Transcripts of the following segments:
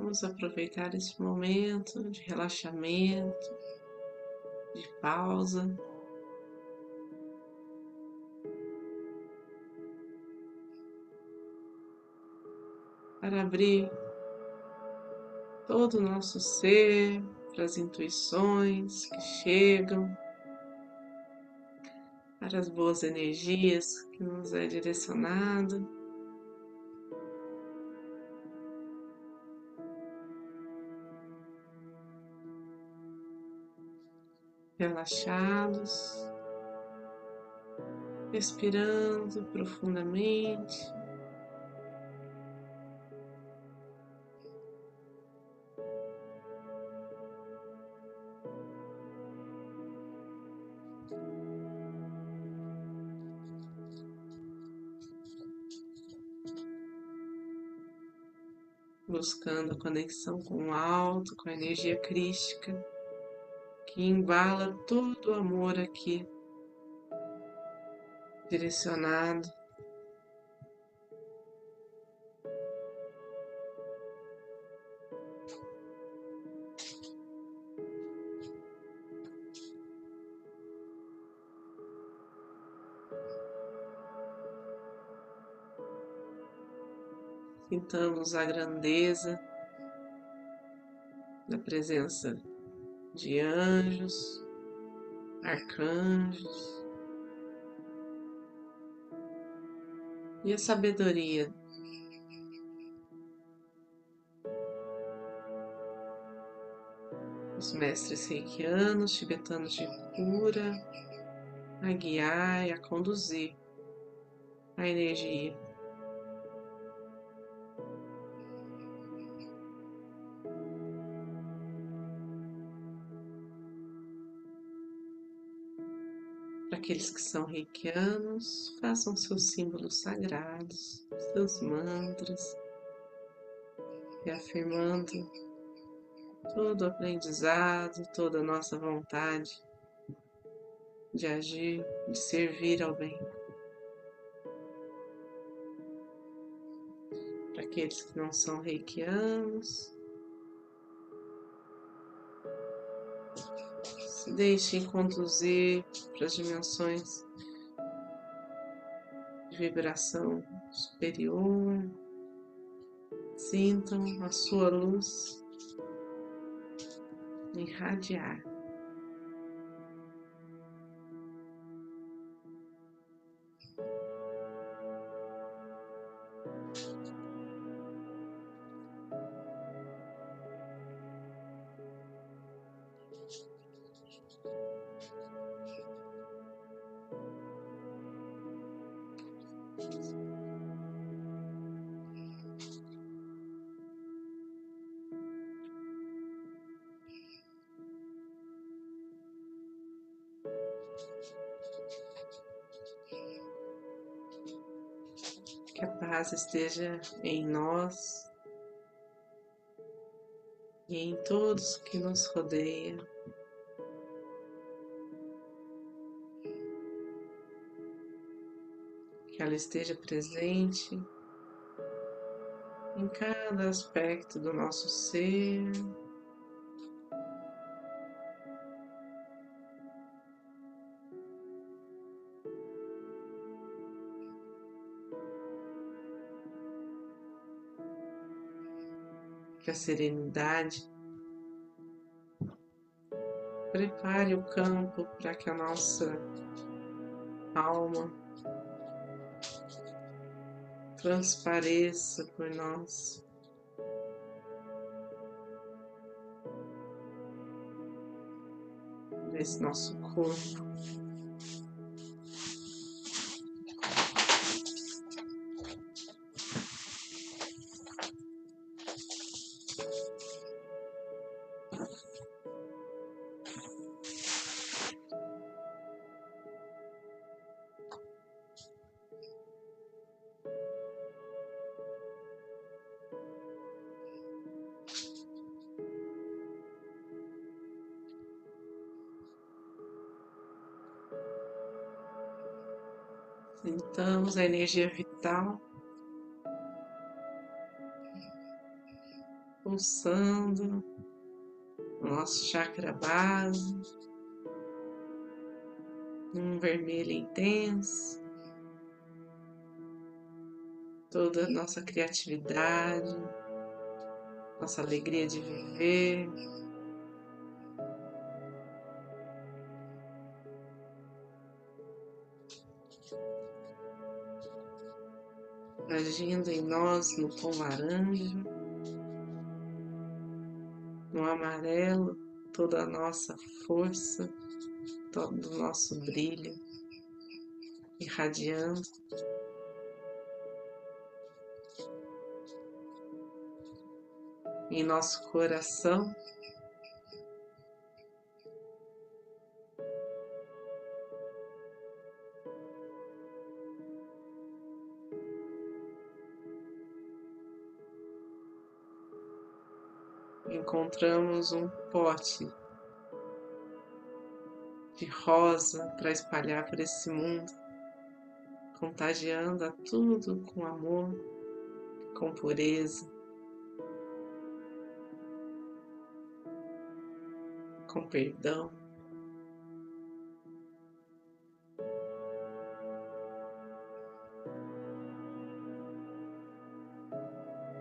Vamos aproveitar esse momento de relaxamento, de pausa. Para abrir todo o nosso ser para as intuições que chegam, para as boas energias que nos é direcionado. Relaxados, respirando profundamente. buscando a conexão com o alto, com a energia crística, que embala todo o amor aqui, direcionado Sintamos a grandeza da presença de anjos, arcanjos e a sabedoria os mestres reikianos, tibetanos de cura, a guiar e a conduzir a energia. Aqueles que são reikianos, façam seus símbolos sagrados, seus mantras, reafirmando todo o aprendizado, toda a nossa vontade de agir, de servir ao bem. Para aqueles que não são reikianos, Se deixem conduzir para as dimensões de vibração superior. Sintam a sua luz irradiar. Que a paz esteja em nós e em todos que nos rodeiam. Que ela esteja presente em cada aspecto do nosso ser. A serenidade prepare o campo para que a nossa alma transpareça por nós. Esse nosso corpo. Sentamos a energia vital. Pulsando no nosso chakra base, num vermelho intenso, toda a nossa criatividade, nossa alegria de viver. Agindo em nós no tom laranja, no amarelo, toda a nossa força, todo o nosso brilho irradiando. em nosso coração. Encontramos um pote de rosa para espalhar por esse mundo, contagiando a tudo com amor, com pureza. com perdão.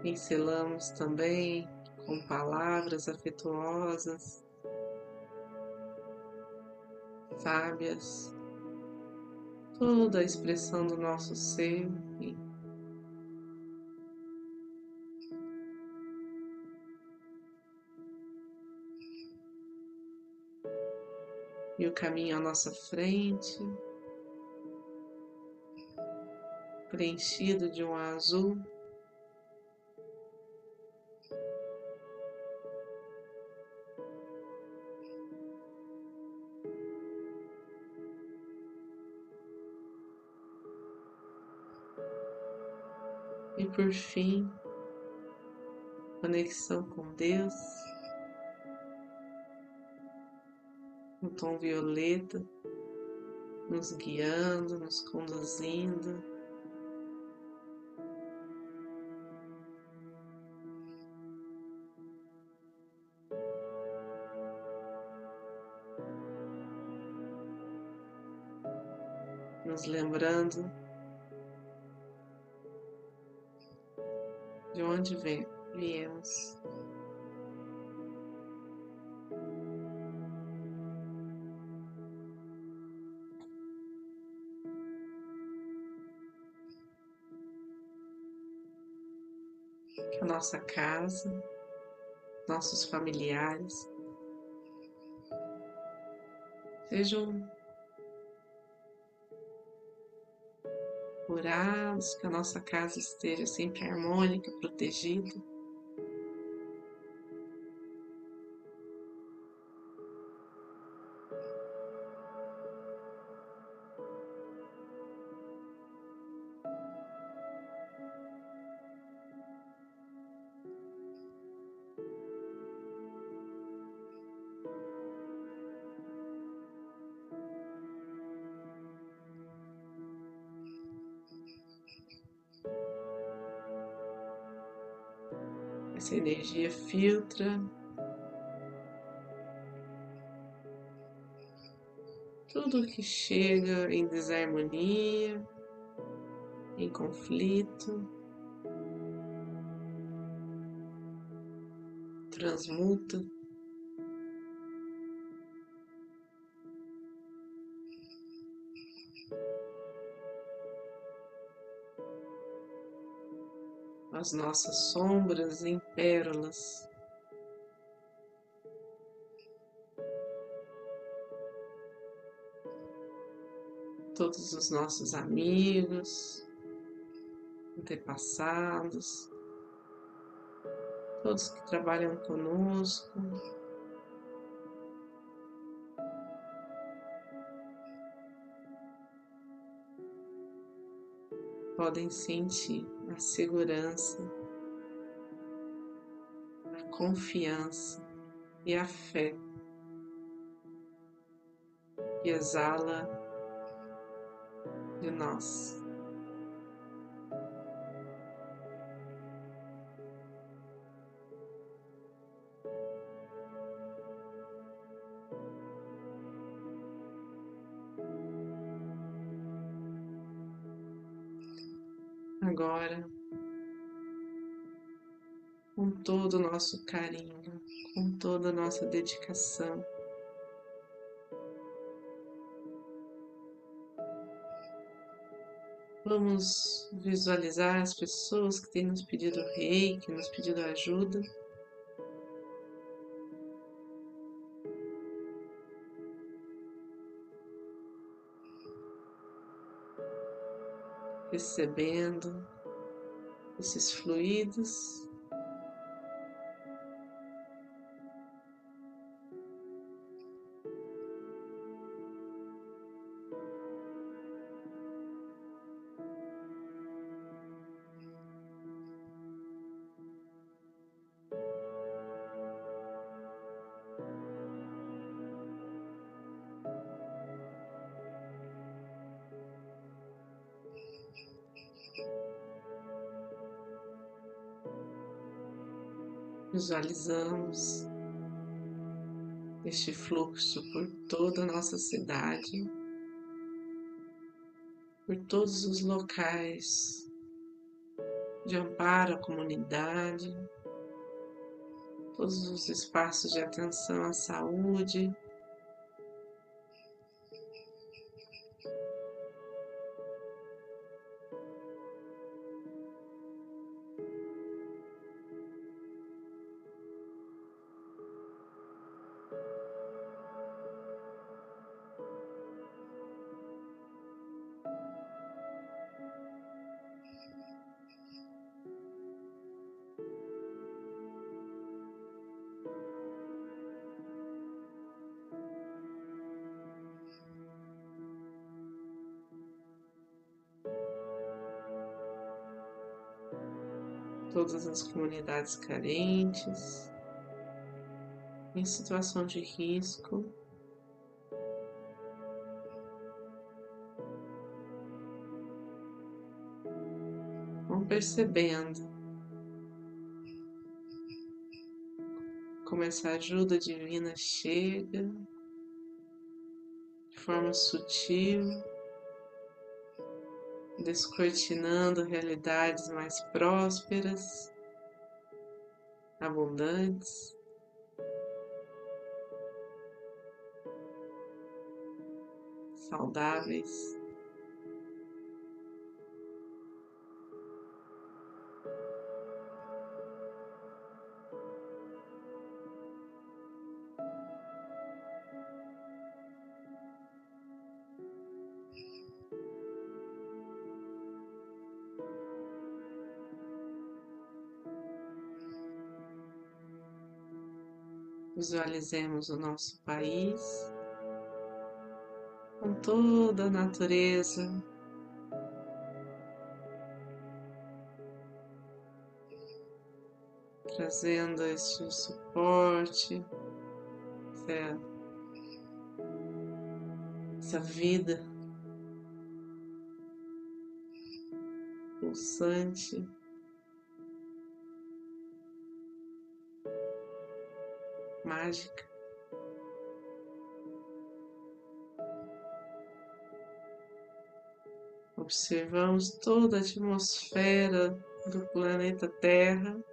Pincelamos também com palavras afetuosas, sábias, toda a expressão do nosso ser e o caminho à nossa frente, preenchido de um azul. Por fim, conexão com Deus. um tom violeta, nos guiando, nos conduzindo. Nos lembrando de onde viemos. que a nossa casa, nossos familiares sejam curados, que a nossa casa esteja sempre harmônica, protegida. Essa energia filtra tudo que chega em desarmonia, em conflito, transmuta. As nossas sombras em pérolas. Todos os nossos amigos, antepassados, todos que trabalham conosco, podem sentir a segurança, a confiança e a fé que exala de nós. Agora, com todo o nosso carinho, com toda a nossa dedicação. Vamos visualizar as pessoas que têm nos pedido reiki, nos pedido ajuda. Recebendo esses fluidos. Visualizamos este fluxo por toda a nossa cidade, por todos os locais de amparo à comunidade, todos os espaços de atenção à saúde. Todas as comunidades carentes, em situação de risco. Vão percebendo como essa ajuda divina chega de forma sutil descortinando realidades mais prósperas, abundantes. Saudáveis. Visualizemos o nosso país com toda a natureza. Trazendo este suporte, essa, vida pulsante. Mágica. Observamos toda a atmosfera do planeta Terra.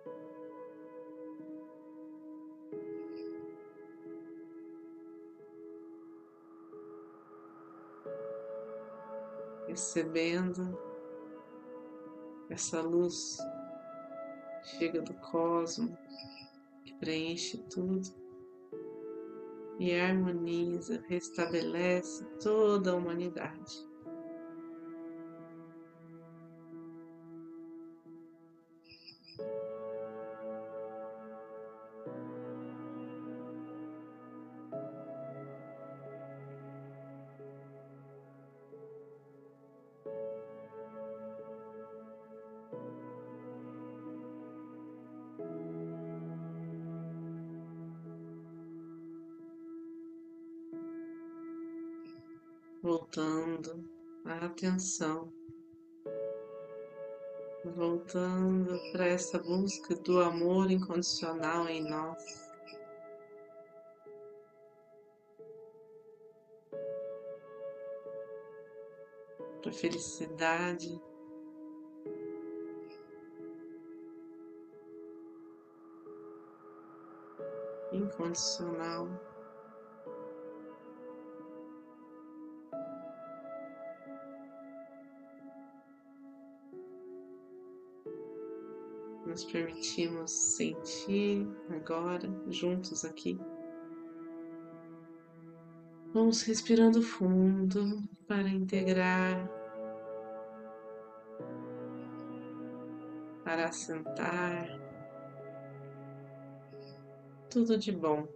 Recebendo essa luz chega do cosmos que preenche tudo e harmoniza, restabelece toda a humanidade. voltando a atenção, voltando para essa busca do amor incondicional em nós. Para felicidade. incondicional. Nos permitimos sentir agora, juntos aqui. Vamos respirando fundo para integrar, para assentar tudo de bom.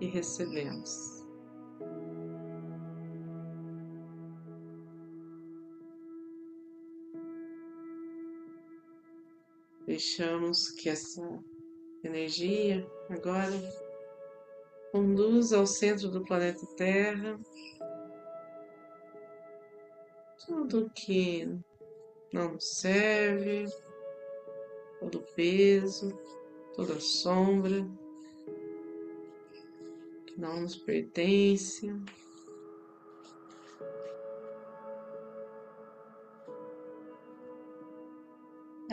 E recebemos. Deixamos que essa energia agora conduza ao centro do planeta Terra tudo que não serve, todo peso, toda sombra que não nos pertence.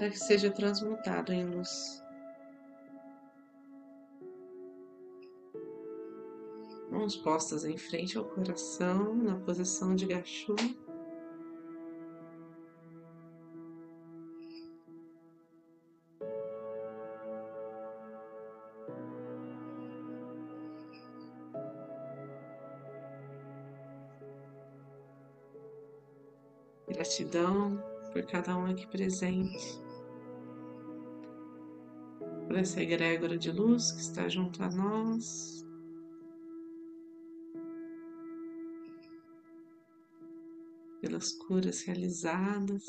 Para que seja transmutado em luz. Mãos postas em frente ao coração, na posição de gachu. Gratidão por cada um aqui presente, por essa egrégora de luz que está junto a nós. Pelas curas realizadas.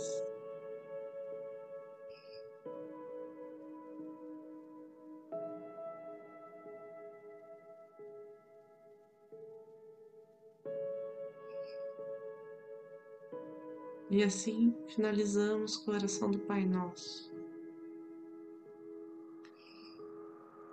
E assim finalizamos com a oração do Pai Nosso.